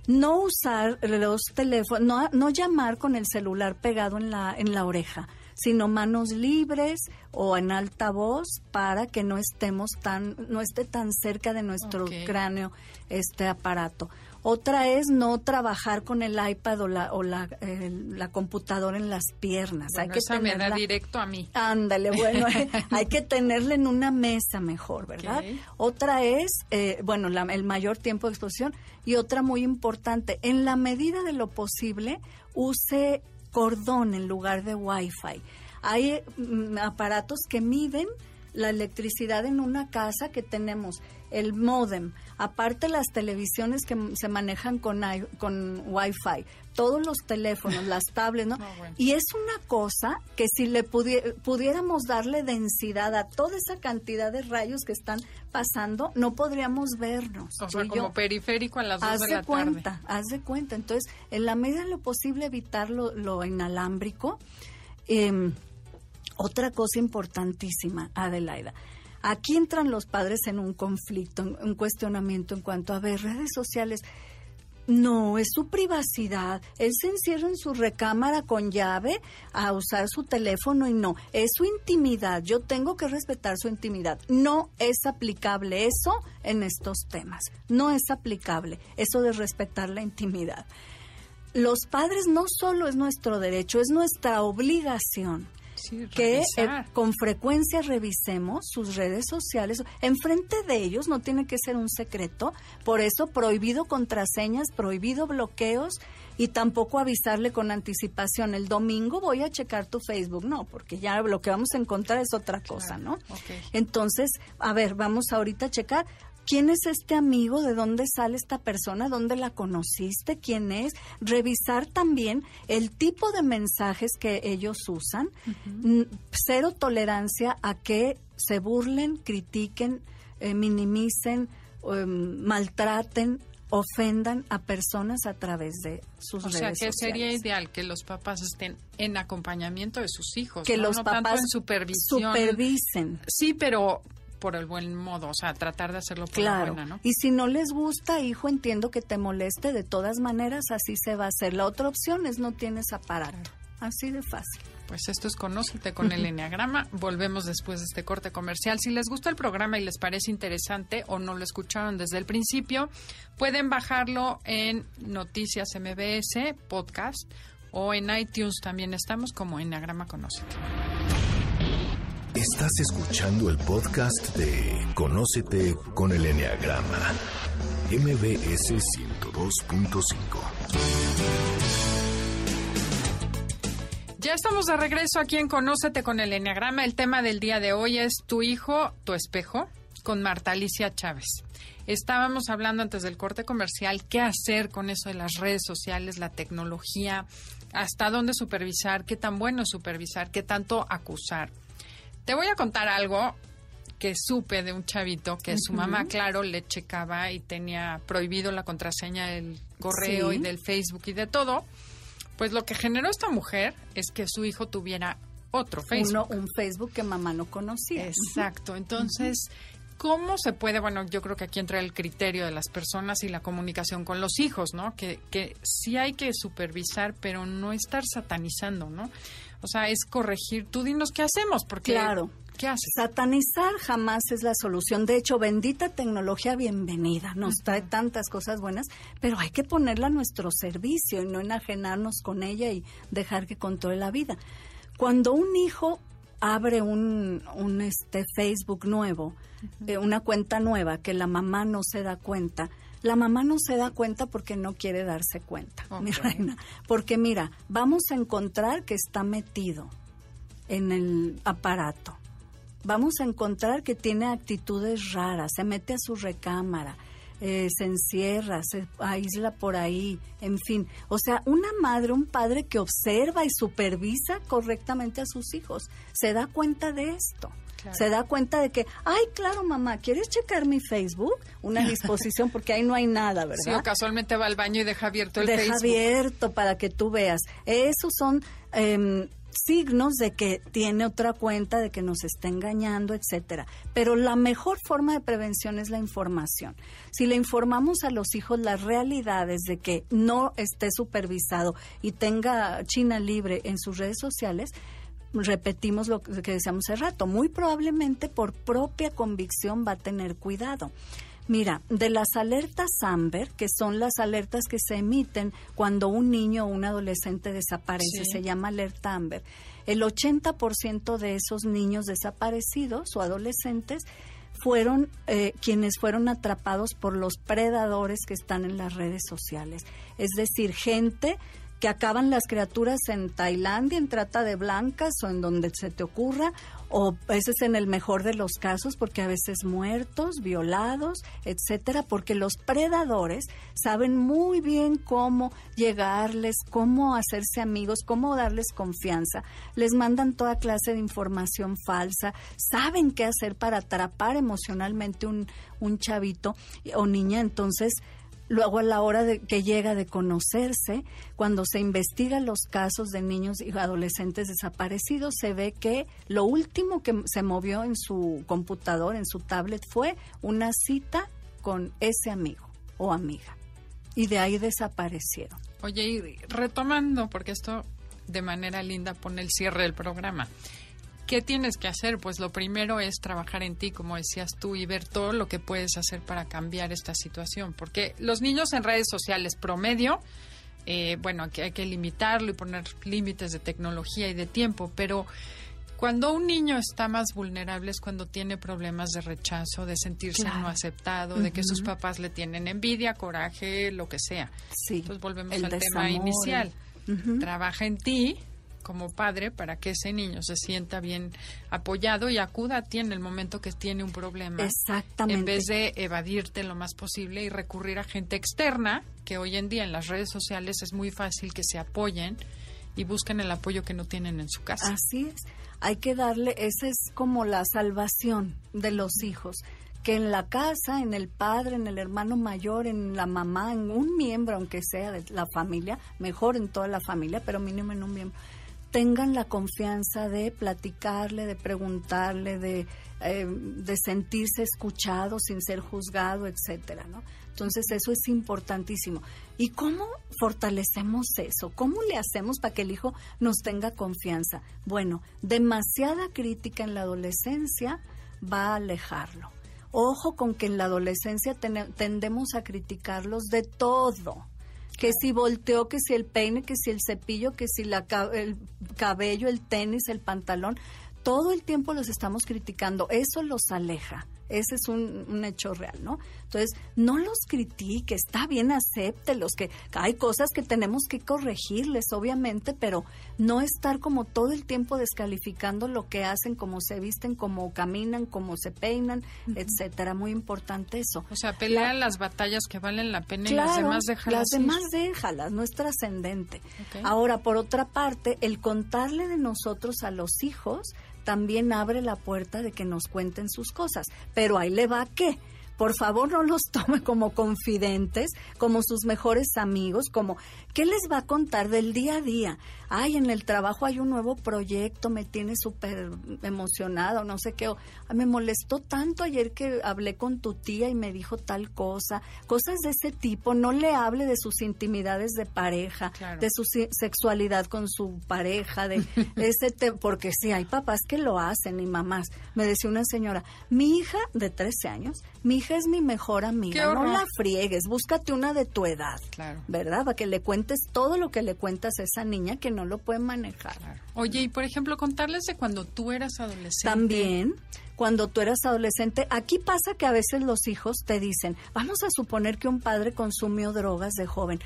No usar los teléfonos, no, no llamar con el celular pegado en la, en la oreja, sino manos libres o en alta voz para que no estemos tan, no esté tan cerca de nuestro cráneo este aparato. Otra es no trabajar con el iPad o la, o la, la computadora en las piernas. hay que esa me da directo a mí. Ándale, bueno, hay que tenerla en una mesa mejor, ¿verdad? Otra es, eh, bueno, el mayor tiempo de exposición. Y otra muy importante, en la medida de lo posible, use cordón en lugar de Wi-Fi. Hay mm, aparatos que miden la electricidad en una casa que tenemos el modem, aparte las televisiones que se manejan con, con Wi-Fi, todos los teléfonos, las tablets, ¿no? Y es una cosa que si le pudiéramos darle densidad a toda esa cantidad de rayos que están pasando, no podríamos vernos. O sea, como periférico a las dos de la cuenta, Haz de cuenta. Entonces, en la medida de lo posible evitar lo, inalámbrico. Em, otra cosa importantísima, Adelaida, Aquí entran los padres en un conflicto, un cuestionamiento en cuanto a ver redes sociales. No, es su privacidad. Él se encierra en su recámara con llave a usar su teléfono y no, es su intimidad. Yo tengo que respetar su intimidad. No es aplicable eso en estos temas. No es aplicable eso de respetar la intimidad. Los padres no solo es nuestro derecho, es nuestra obligación que eh, con frecuencia revisemos sus redes sociales. Enfrente de ellos no tiene que ser un secreto, por eso prohibido contraseñas, prohibido bloqueos y tampoco avisarle con anticipación. El domingo voy a checar tu Facebook, no, porque ya lo que vamos a encontrar es otra cosa, ¿no? Entonces, a ver, vamos ahorita a checar. ¿Quién es este amigo? ¿De dónde sale esta persona? ¿Dónde la conociste? ¿Quién es? Revisar también el tipo de mensajes que ellos usan. Cero tolerancia a que se burlen, critiquen, eh, minimicen, em, maltraten ofendan a personas a través de sus redes sociales. O sea, que sería ideal que los papás estén en acompañamiento de sus hijos, que los papás tanto en supervisión. supervisen. Sí, pero por el buen modo, o sea, tratar de hacerlo por la buena, ¿no? Y si no les gusta, hijo, entiendo que te moleste, de todas maneras así se va a hacer. La otra opción es no tienes aparato. Así de fácil. Pues esto es Conócete con el Enneagrama. Volvemos después de este corte comercial. Si les gusta el programa y les parece interesante o no lo escucharon desde el principio, pueden bajarlo en Noticias MBS, podcast o en iTunes también estamos como Enneagrama Conócete. Estás escuchando el podcast de Conócete con el Enneagrama, MBS 102.5. Ya estamos de regreso aquí en Conócete con el Enneagrama. El tema del día de hoy es Tu hijo, tu espejo, con Marta Alicia Chávez. Estábamos hablando antes del corte comercial qué hacer con eso de las redes sociales, la tecnología, hasta dónde supervisar, qué tan bueno es supervisar, qué tanto acusar. Te voy a contar algo que supe de un chavito que su mamá, claro, le checaba y tenía prohibido la contraseña del correo y del Facebook y de todo. Pues lo que generó esta mujer es que su hijo tuviera otro Facebook. un Facebook que mamá no conocía. Exacto. Entonces, ¿cómo se puede? Bueno, yo creo que aquí entra el criterio de las personas y la comunicación con los hijos, ¿no? Que, que sí hay que supervisar, pero no estar satanizando, ¿no? O sea, es corregir. Tú dinos qué hacemos, porque... Claro. ¿Qué haces? Satanizar jamás es la solución. De hecho, bendita tecnología, bienvenida. Nos trae tantas cosas buenas, pero hay que ponerla a nuestro servicio y no enajenarnos con ella y dejar que controle la vida. Cuando un hijo abre un, un este Facebook nuevo, eh, una cuenta nueva que la mamá no se da cuenta, la mamá no se da cuenta porque no quiere darse cuenta, mi reina. Porque mira, vamos a encontrar que está metido en el aparato. Vamos a encontrar que tiene actitudes raras, se mete a su recámara, eh, se encierra, se aísla por ahí, en fin. O sea, una madre, un padre que observa y supervisa correctamente a sus hijos, se da cuenta de esto se da cuenta de que, ay, claro, mamá, ¿quieres checar mi Facebook? Una disposición, porque ahí no hay nada, ¿verdad? Sí, o casualmente va al baño y deja abierto el Facebook. Deja abierto para que tú veas. Esos son em, signos de que tiene otra cuenta, de que nos está engañando, etcétera. Pero la mejor forma de prevención es la información. Si le informamos a los hijos las realidades de que no esté supervisado y tenga China libre en sus redes sociales, repetimos lo que decíamos hace rato, muy probablemente por propia convicción va a tener cuidado. Mira, de las alertas Amber, que son las alertas que se emiten cuando un niño o un adolescente desaparece, se llama alerta Amber, el 80% de esos niños desaparecidos o adolescentes fueron eh, quienes fueron atrapados por los predadores que están en las redes sociales. Es decir, gente que acaban las criaturas en Tailandia en trata de blancas o en donde se te ocurra, o ese es en el mejor de los casos, porque a veces muertos, violados, etcétera, porque los predadores saben muy bien cómo llegarles, cómo hacerse amigos, cómo darles confianza. Les mandan toda clase de información falsa, saben qué hacer para atrapar emocionalmente un, un chavito o niña, entonces Luego a la hora de que llega de conocerse, cuando se investigan los casos de niños y adolescentes desaparecidos, se ve que lo último que se movió en su computador, en su tablet, fue una cita con ese amigo o amiga. y de ahí desaparecieron. Oye, y retomando, porque esto de manera linda pone el cierre del programa. ¿Qué tienes que hacer? Pues lo primero es trabajar en ti, como decías tú, y ver todo lo que puedes hacer para cambiar esta situación. Porque los niños en redes sociales promedio, eh, bueno, aquí hay que limitarlo y poner límites de tecnología y de tiempo, pero cuando un niño está más vulnerable es cuando tiene problemas de rechazo, de sentirse no aceptado, de que sus papás le tienen envidia, coraje, lo que sea. Sí. Entonces volvemos al tema inicial. Trabaja en ti, como padre para que ese niño se sienta bien apoyado y acuda a ti en el momento que tiene un problema. Exactamente. En vez de evadirte lo más posible y recurrir a gente externa, que hoy en día en las redes sociales es muy fácil que se apoyen y busquen el apoyo que no tienen en su casa. Así es. Hay que darle, esa es como la salvación de los hijos que en la casa, en el padre, en el hermano mayor, en la mamá, en un miembro, aunque sea de la familia, mejor en toda la familia, pero mínimo en un miembro, tengan la confianza de platicarle, de preguntarle, de, eh, de sentirse escuchado sin ser juzgado, etcétera, ¿no? Entonces eso es importantísimo. ¿Y cómo fortalecemos eso? ¿Cómo le hacemos para que el hijo nos tenga confianza? Bueno, demasiada crítica en la adolescencia va a alejarlo. Ojo con que en la adolescencia tendemos a criticarlos de todo que si volteó, que si el peine, que si el cepillo, que si la, el cabello, el tenis, el pantalón, todo el tiempo los estamos criticando, eso los aleja. Ese es un, hecho real, ¿no? Entonces, no los critique, está bien, acéptelos, que hay cosas que tenemos que corregirles, obviamente, pero no estar como todo el tiempo descalificando lo que hacen, cómo se visten, cómo caminan, cómo se peinan, etcétera. Muy importante eso. O sea, pelear las batallas que valen la pena y las demás déjalas. Las demás déjalas, no es trascendente. Ahora, por otra parte, el contarle de nosotros a los hijos también abre la puerta de que nos cuenten sus cosas. Pero ahí le va qué por favor no los tome como confidentes, como sus mejores amigos, como ¿qué les va a contar del día a día? Ay, en el trabajo hay un nuevo proyecto, me tiene súper emocionado, no sé qué. me molestó tanto ayer que hablé con tu tía y me dijo tal cosa, cosas de ese tipo. No le hable de sus intimidades de pareja, de su sexualidad con su pareja, de ese porque sí, hay papás que lo hacen y mamás. Me decía una señora, mi hija de 13 años, mi hija es mi mejor amiga, no la friegues, búscate una de tu edad, ¿verdad? Para que le cuentes todo lo que le cuentas a esa niña que no lo puede manejar. Oye, y por ejemplo, contarles de cuando tú eras adolescente. También, cuando tú eras adolescente, aquí pasa que a veces los hijos te dicen, vamos a suponer que un padre consumió drogas de joven.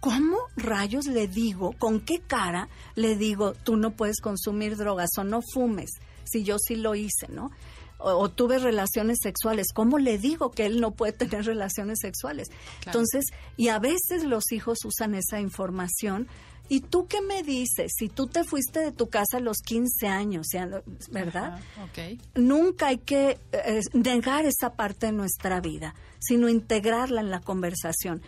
¿Cómo rayos le digo, con qué cara le digo, tú no puedes consumir drogas o no fumes? Si yo sí lo hice, ¿no? O, tuve relaciones sexuales. ¿Cómo le digo que él no puede tener relaciones sexuales? Entonces, y a veces los hijos usan esa información. ¿Y tú qué me dices? Si tú te fuiste de tu casa a los 15 años, ¿verdad? Nunca hay que eh, negar esa parte de nuestra vida, sino integrarla en la conversación.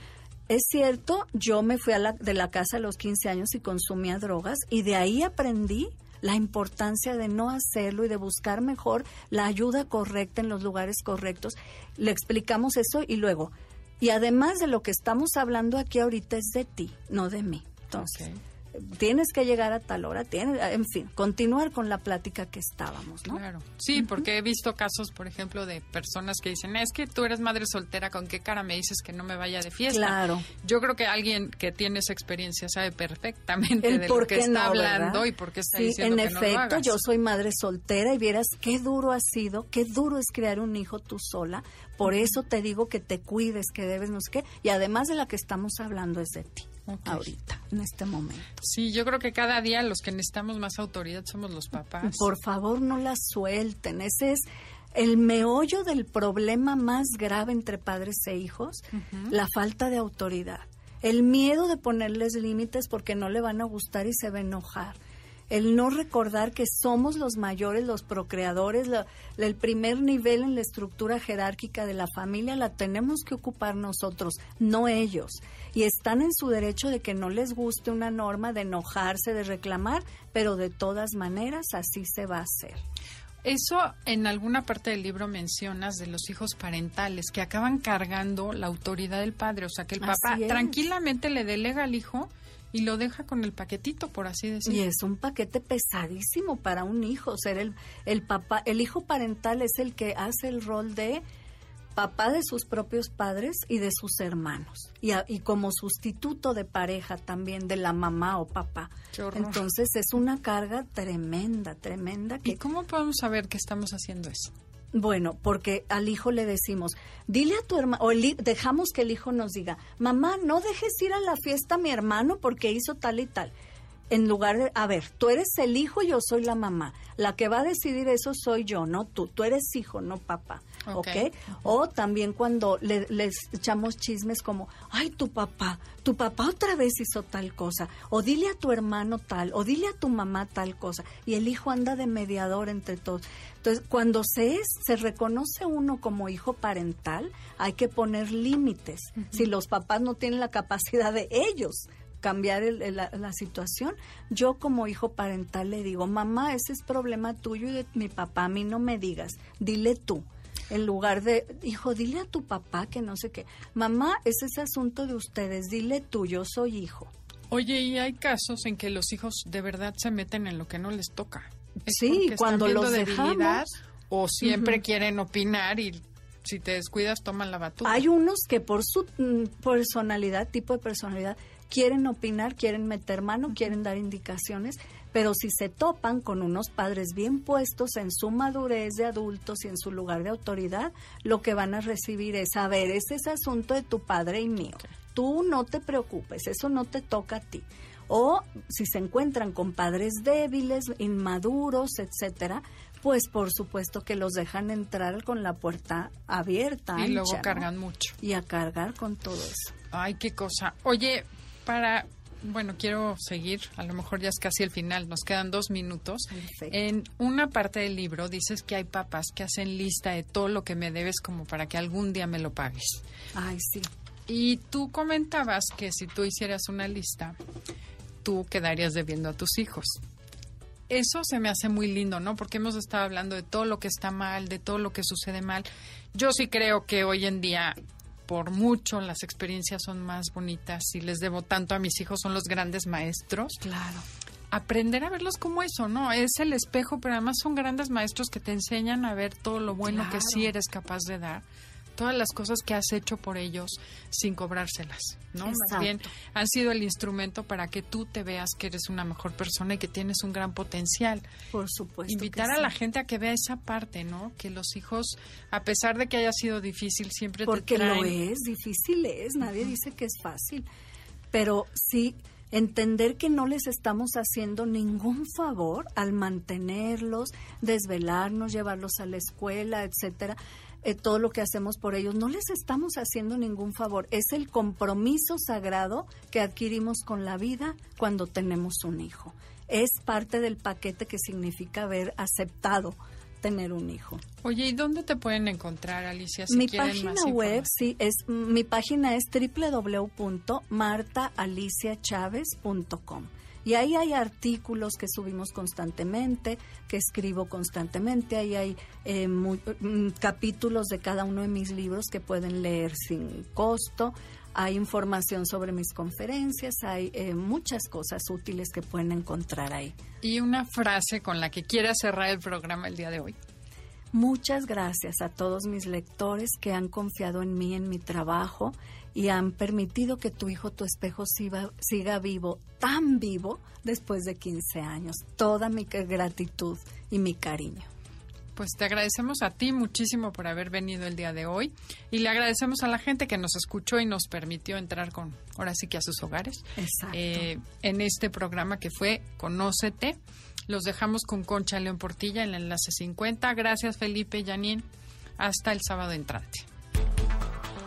Es cierto, yo me fui a la, de la casa a los 15 años y consumía drogas y de ahí aprendí la importancia de no hacerlo y de buscar mejor la ayuda correcta en los lugares correctos. Le explicamos eso y luego, y además de lo que estamos hablando aquí ahorita es de ti, no de mí. Entonces, tienes que llegar a tal hora, tienes, en fin, continuar con la plática que estábamos, ¿no? Claro. Sí, porque he visto casos, por ejemplo, de personas que dicen, es que tú eres madre soltera, ¿con qué cara me dices que no me vaya de fiesta? Claro. Yo creo que alguien que tiene esa experiencia sabe perfectamente de lo que está hablando y por qué está diciendo en que efecto, no yo soy madre soltera y vieras qué duro ha sido, qué duro es crear un hijo tú sola. Por eso te digo que te cuides, que debes, no sé qué. Y además de la que estamos hablando es de ti ahorita, en este momento. Sí, yo creo que cada día los que necesitamos más autoridad somos los papás. Por favor, no la suelten. Ese es el meollo del problema más grave entre padres e hijos, la falta de autoridad. El miedo de ponerles límites porque no le van a gustar y se va a enojar el no recordar que somos los mayores, los procreadores, el primer nivel en la estructura jerárquica de la familia la tenemos que ocupar nosotros, no ellos. Y están en su derecho de que no les guste una norma, de enojarse, de reclamar, pero de todas maneras así se va a hacer. Eso en alguna parte del libro mencionas de los hijos parentales que acaban cargando la autoridad del padre, o sea que el papá tranquilamente le delega al hijo y lo deja con el paquetito, por así decirlo. Y es un paquete pesadísimo para un hijo, ser el el papá, el hijo parental es el que hace el rol de papá de sus propios padres y de sus hermanos. Y, y como sustituto de pareja también de la mamá o papá. Entonces es una carga tremenda, tremenda. Que, ¿Y cómo podemos saber que estamos haciendo eso? Bueno, porque al hijo le decimos, dile a tu hermano, o dejamos que el hijo nos diga, mamá, no dejes ir a la fiesta a mi hermano porque hizo tal y tal en lugar de, a ver, tú eres el hijo y yo soy la mamá. La que va a decidir eso soy yo, no tú. Tú eres hijo, no papá. ¿Ok? O también cuando le, les echamos chismes como, ay, tu papá, tu papá otra vez hizo tal cosa. O dile a tu hermano tal, o dile a tu mamá tal cosa. Y el hijo anda de mediador entre todos. Entonces, cuando se es, se reconoce uno como hijo parental, hay que poner límites. Si los papás no tienen la capacidad de ellos cambiar la, situación, yo como hijo parental le digo, mamá, ese es problema tuyo y de mi papá, a mí no me digas, dile tú. En lugar de, hijo, dile a tu papá que no sé qué. Mamá, ese es asunto de ustedes, dile tú, yo soy hijo. Oye, y hay casos en que los hijos de verdad se meten en lo que no les toca. sí, cuando los dejamos. O siempre quieren opinar y si te descuidas toman la batuta. Hay unos que por su mm, personalidad, tipo de personalidad, quieren opinar, quieren meter mano, quieren dar indicaciones, pero si se topan con unos padres bien puestos en su madurez de adultos y en su lugar de autoridad, lo que van a recibir es, a ver, ese es asunto de tu padre y mío. Tú no te preocupes, eso no te toca a ti. O si se encuentran con padres débiles, inmaduros, etcétera, pues por supuesto que los dejan entrar con la puerta abierta. Y luego cargan mucho. Y a cargar con todo eso. Ay, qué cosa. Oye, para bueno, quiero seguir, a lo mejor ya es casi el final, nos quedan dos minutos. En una parte del libro dices que hay papás que hacen lista de todo lo que me debes como para que algún día me lo pagues. Ay, sí. Y tú comentabas que si tú hicieras una lista, tú quedarías debiendo a tus hijos. Eso se me hace muy lindo, ¿no? Porque hemos estado hablando de todo lo que está mal, de todo lo que sucede mal. Yo sí creo que hoy en día por mucho las experiencias son más bonitas y les debo tanto a mis hijos, son los grandes maestros. Claro. Aprender a verlos como eso, ¿no? Es el espejo, pero además son grandes maestros que te enseñan a ver todo lo bueno que sí eres capaz de dar todas las cosas que has hecho por ellos sin cobrárselas, ¿no? Más bien han sido el instrumento para que tú te veas que eres una mejor persona y que tienes un gran potencial. Por supuesto. Invitar a la gente a que vea esa parte, ¿no? Que los hijos, a pesar de que haya sido difícil, siempre Porque te traen... lo es, difícil es, nadie dice que es fácil. Pero sí entender que no les estamos haciendo ningún favor al mantenerlos, desvelarnos, llevarlos a la escuela, etcétera. Eh, todo lo que hacemos por ellos, no les estamos haciendo ningún favor. Es el compromiso sagrado que adquirimos con la vida cuando tenemos un hijo. Es parte del paquete que significa haber aceptado tener un hijo. Oye, ¿y dónde te pueden encontrar, Alicia? mi página web, sí, es mi página es www.martaaliciachavez.com. Y ahí hay artículos que subimos constantemente, que escribo constantemente, ahí hay eh, mm, capítulos de cada uno de mis libros que pueden leer sin costo, hay información sobre mis conferencias, hay eh, muchas cosas útiles que pueden encontrar ahí. ¿Y una frase con la que quiera cerrar el programa el día de hoy? Muchas gracias a todos mis lectores que han confiado en mí, en mi trabajo y han permitido que tu hijo, tu espejo, siga, siga vivo, tan vivo, después de 15 años. Toda mi gratitud y mi cariño. Pues te agradecemos a ti muchísimo por haber venido el día de hoy y le agradecemos a la gente que nos escuchó y nos permitió entrar con, ahora sí que a sus hogares, eh, en este programa que fue Conócete. Los dejamos con Concha León Portilla en el enlace 50. Gracias Felipe y Janine. Hasta el sábado entrante.